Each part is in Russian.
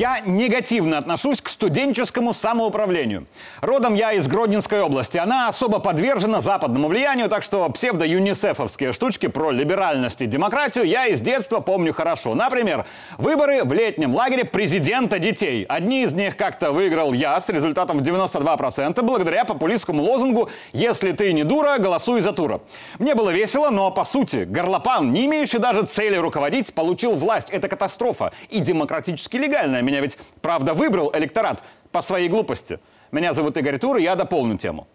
Я негативно отношусь к студенческому самоуправлению. Родом я из Гродненской области. Она особо подвержена западному влиянию, так что псевдо-юнисефовские штучки про либеральность и демократию я из детства помню хорошо. Например, выборы в летнем лагере президента детей. Одни из них как-то выиграл я с результатом в 92% благодаря популистскому лозунгу «Если ты не дура, голосуй за Тура». Мне было весело, но по сути, горлопан, не имеющий даже цели руководить, получил власть. Это катастрофа. И демократически легальная меня ведь, правда, выбрал электорат по своей глупости. Меня зовут Игорь Тур, и я дополню тему.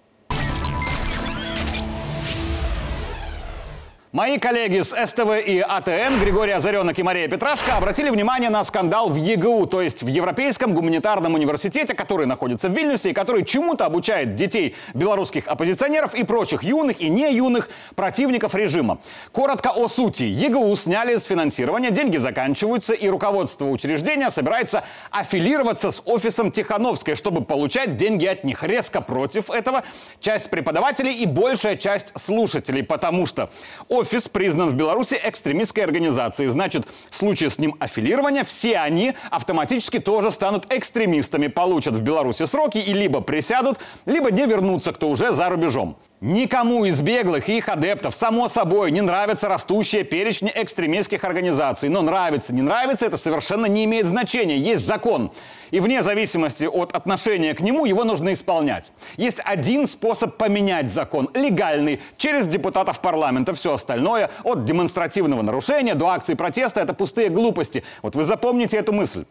Мои коллеги с СТВ и АТН, Григорий Озаренок и Мария Петрашко, обратили внимание на скандал в ЕГУ, то есть в Европейском гуманитарном университете, который находится в Вильнюсе и который чему-то обучает детей белорусских оппозиционеров и прочих юных и не юных противников режима. Коротко о сути. ЕГУ сняли с финансирования, деньги заканчиваются, и руководство учреждения собирается аффилироваться с офисом Тихановской, чтобы получать деньги от них. Резко против этого часть преподавателей и большая часть слушателей, потому что офис Офис признан в Беларуси экстремистской организацией. Значит, в случае с ним аффилирования все они автоматически тоже станут экстремистами, получат в Беларуси сроки и либо присядут, либо не вернутся, кто уже за рубежом. Никому из беглых и их адептов, само собой, не нравятся растущие перечни экстремистских организаций. Но нравится, не нравится, это совершенно не имеет значения. Есть закон. И вне зависимости от отношения к нему, его нужно исполнять. Есть один способ поменять закон. Легальный. Через депутатов парламента. Все остальное, от демонстративного нарушения до акций протеста, это пустые глупости. Вот вы запомните эту мысль.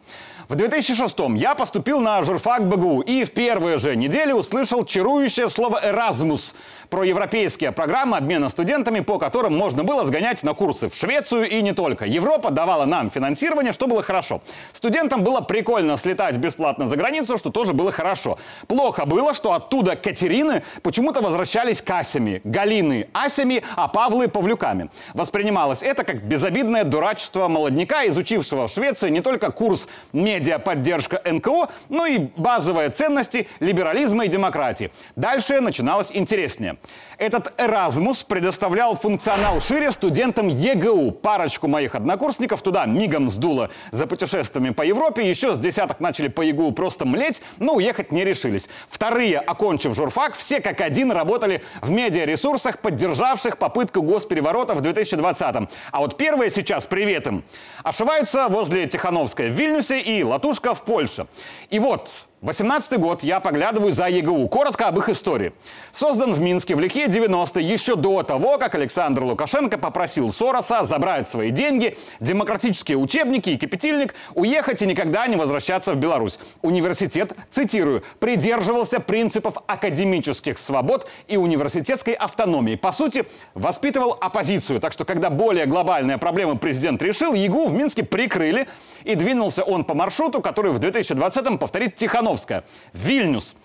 В 2006 я поступил на журфак БГУ и в первые же недели услышал чарующее слово «Эразмус» про европейские программы обмена студентами, по которым можно было сгонять на курсы в Швецию и не только. Европа давала нам финансирование, что было хорошо. Студентам было прикольно слетать бесплатно за границу, что тоже было хорошо. Плохо было, что оттуда Катерины почему-то возвращались касями, Галины асями, а Павлы павлюками. Воспринималось это как безобидное дурачество молодняка, изучившего в Швеции не только курс медиа-поддержка НКО, но и базовые ценности либерализма и демократии. Дальше начиналось интереснее. Этот Эразмус предоставлял функционал шире студентам ЕГУ. Парочку моих однокурсников туда мигом сдуло за путешествиями по Европе. Еще с десяток начали по ЕГУ просто млеть, но уехать не решились. Вторые, окончив журфак, все как один работали в медиаресурсах, поддержавших попытку госпереворота в 2020-м. А вот первые сейчас, привет им, ошиваются возле Тихановской в Вильнюсе и Латушка в Польше. И вот 18 год я поглядываю за ЕГУ. Коротко об их истории. Создан в Минске в лихе 90-е, еще до того, как Александр Лукашенко попросил Сороса забрать свои деньги, демократические учебники и кипятильник, уехать и никогда не возвращаться в Беларусь. Университет, цитирую, придерживался принципов академических свобод и университетской автономии. По сути, воспитывал оппозицию. Так что, когда более глобальные проблемы президент решил, ЕГУ в Минске прикрыли, и двинулся он по маршруту, который в 2020-м повторит Тихановская. Вильнюс.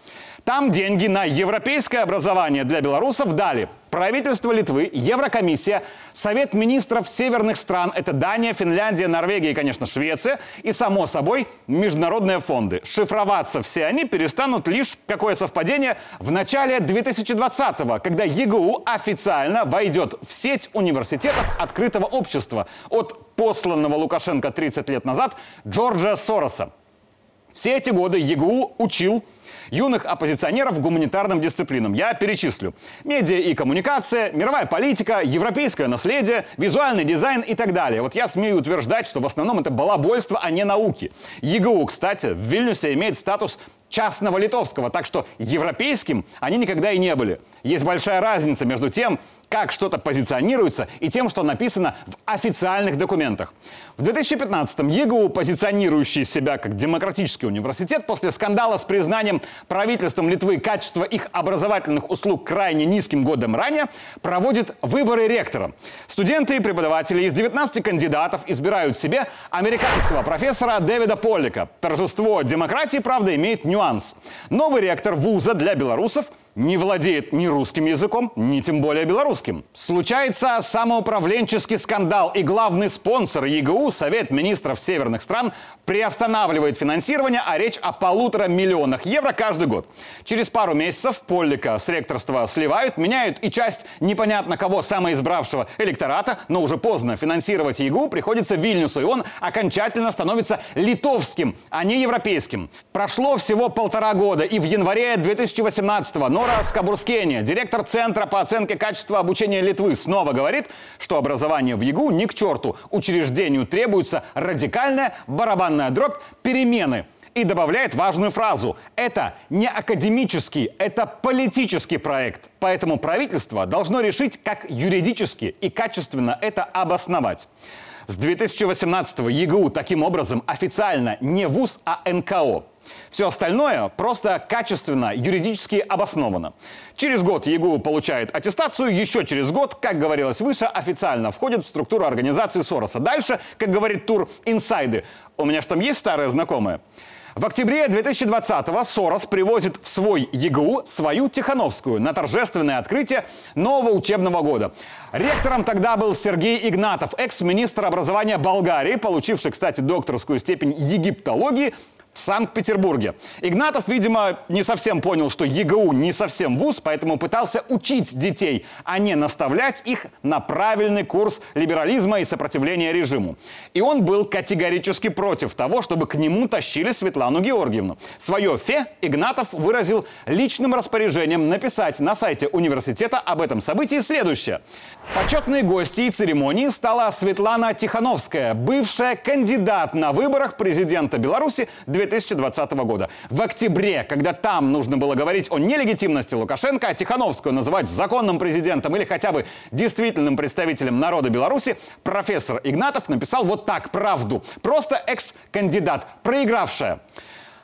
Там деньги на европейское образование для белорусов дали правительство Литвы, Еврокомиссия, Совет министров северных стран, это Дания, Финляндия, Норвегия и, конечно, Швеция, и, само собой, международные фонды. Шифроваться все они перестанут лишь, какое совпадение, в начале 2020-го, когда ЕГУ официально войдет в сеть университетов открытого общества от посланного Лукашенко 30 лет назад Джорджа Сороса. Все эти годы ЕГУ учил юных оппозиционеров гуманитарным дисциплинам. Я перечислю. Медиа и коммуникация, мировая политика, европейское наследие, визуальный дизайн и так далее. Вот я смею утверждать, что в основном это балабольство, а не науки. ЕГУ, кстати, в Вильнюсе имеет статус частного литовского, так что европейским они никогда и не были. Есть большая разница между тем, как что-то позиционируется, и тем, что написано в официальных документах. В 2015-м ЕГУ, позиционирующий себя как демократический университет, после скандала с признанием правительством Литвы качества их образовательных услуг крайне низким годом ранее, проводит выборы ректора. Студенты и преподаватели из 19 кандидатов избирают себе американского профессора Дэвида Поллика. Торжество демократии, правда, имеет нюанс. Новый ректор вуза для белорусов – не владеет ни русским языком, ни тем более белорусским. Случается самоуправленческий скандал, и главный спонсор ЕГУ, Совет министров северных стран, приостанавливает финансирование, а речь о полутора миллионах евро каждый год. Через пару месяцев Поллика с ректорства сливают, меняют и часть непонятно кого самоизбравшего электората, но уже поздно финансировать ЕГУ приходится Вильнюсу, и он окончательно становится литовским, а не европейским. Прошло всего полтора года, и в январе 2018-го Нора Скабурскене, директор Центра по оценке качества обучения Литвы, снова говорит, что образование в ЕГУ ни к черту. Учреждению требуется радикальная барабанная дробь перемены и добавляет важную фразу. Это не академический, это политический проект. Поэтому правительство должно решить, как юридически и качественно это обосновать. С 2018 ЕГУ таким образом официально не ВУЗ, а НКО. Все остальное просто качественно, юридически обосновано. Через год ЕГУ получает аттестацию, еще через год, как говорилось выше, официально входит в структуру организации Сороса. Дальше, как говорит тур, инсайды. У меня же там есть старые знакомые. В октябре 2020-го Сорос привозит в свой ЕГУ свою Тихановскую на торжественное открытие нового учебного года. Ректором тогда был Сергей Игнатов, экс-министр образования Болгарии, получивший, кстати, докторскую степень египтологии в Санкт-Петербурге. Игнатов, видимо, не совсем понял, что ЕГУ не совсем вуз, поэтому пытался учить детей, а не наставлять их на правильный курс либерализма и сопротивления режиму. И он был категорически против того, чтобы к нему тащили Светлану Георгиевну. Свое фе Игнатов выразил личным распоряжением написать на сайте университета об этом событии следующее. Почетной гостьей церемонии стала Светлана Тихановская, бывшая кандидат на выборах президента Беларуси 2020 года. В октябре, когда там нужно было говорить о нелегитимности Лукашенко, а Тихановскую называть законным президентом или хотя бы действительным представителем народа Беларуси, профессор Игнатов написал вот так правду. Просто экс-кандидат, проигравшая.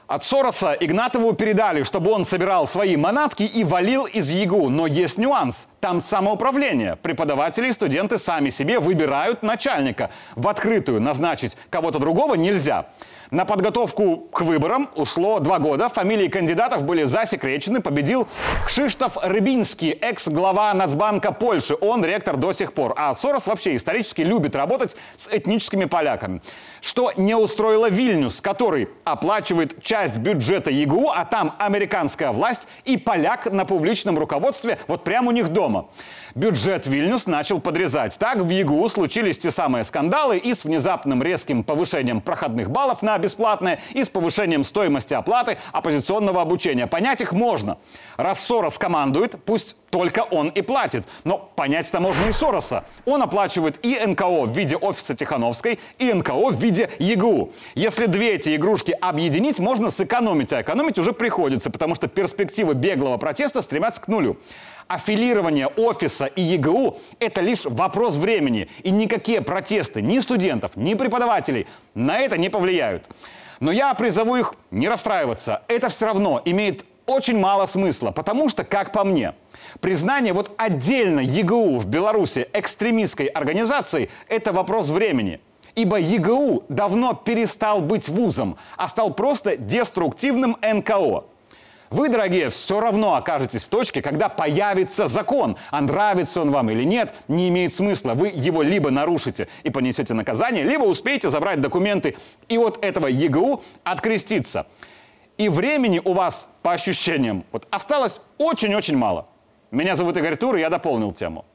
От Сороса Игнатову передали, чтобы он собирал свои манатки и валил из ЕГУ. Но есть нюанс. Там самоуправление. Преподаватели и студенты сами себе выбирают начальника. В открытую назначить кого-то другого нельзя. На подготовку к выборам ушло два года. Фамилии кандидатов были засекречены. Победил Кшиштоф Рыбинский, экс-глава Нацбанка Польши. Он ректор до сих пор. А Сорос вообще исторически любит работать с этническими поляками. Что не устроило Вильнюс, который оплачивает часть бюджета ЕГУ, а там американская власть и поляк на публичном руководстве вот прямо у них дома. Бюджет Вильнюс начал подрезать. Так в ЕГУ случились те самые скандалы и с внезапным резким повышением проходных баллов на бесплатное, и с повышением стоимости оплаты оппозиционного обучения. Понять их можно. Раз Сорос командует, пусть только он и платит. Но понять-то можно и Сороса. Он оплачивает и НКО в виде офиса Тихановской, и НКО в виде ЕГУ. Если две эти игрушки объединить, можно сэкономить, а экономить уже приходится, потому что перспективы беглого протеста стремятся к нулю. Аффилирование офиса и ЕГУ – это лишь вопрос времени. И никакие протесты ни студентов, ни преподавателей на это не повлияют. Но я призову их не расстраиваться. Это все равно имеет очень мало смысла, потому что, как по мне, признание вот отдельно ЕГУ в Беларуси экстремистской организацией – это вопрос времени. Ибо ЕГУ давно перестал быть вузом, а стал просто деструктивным НКО. Вы, дорогие, все равно окажетесь в точке, когда появится закон. А нравится он вам или нет, не имеет смысла. Вы его либо нарушите и понесете наказание, либо успеете забрать документы и от этого ЕГУ откреститься. И времени у вас, по ощущениям, вот осталось очень-очень мало. Меня зовут Игорь Тур, и я дополнил тему.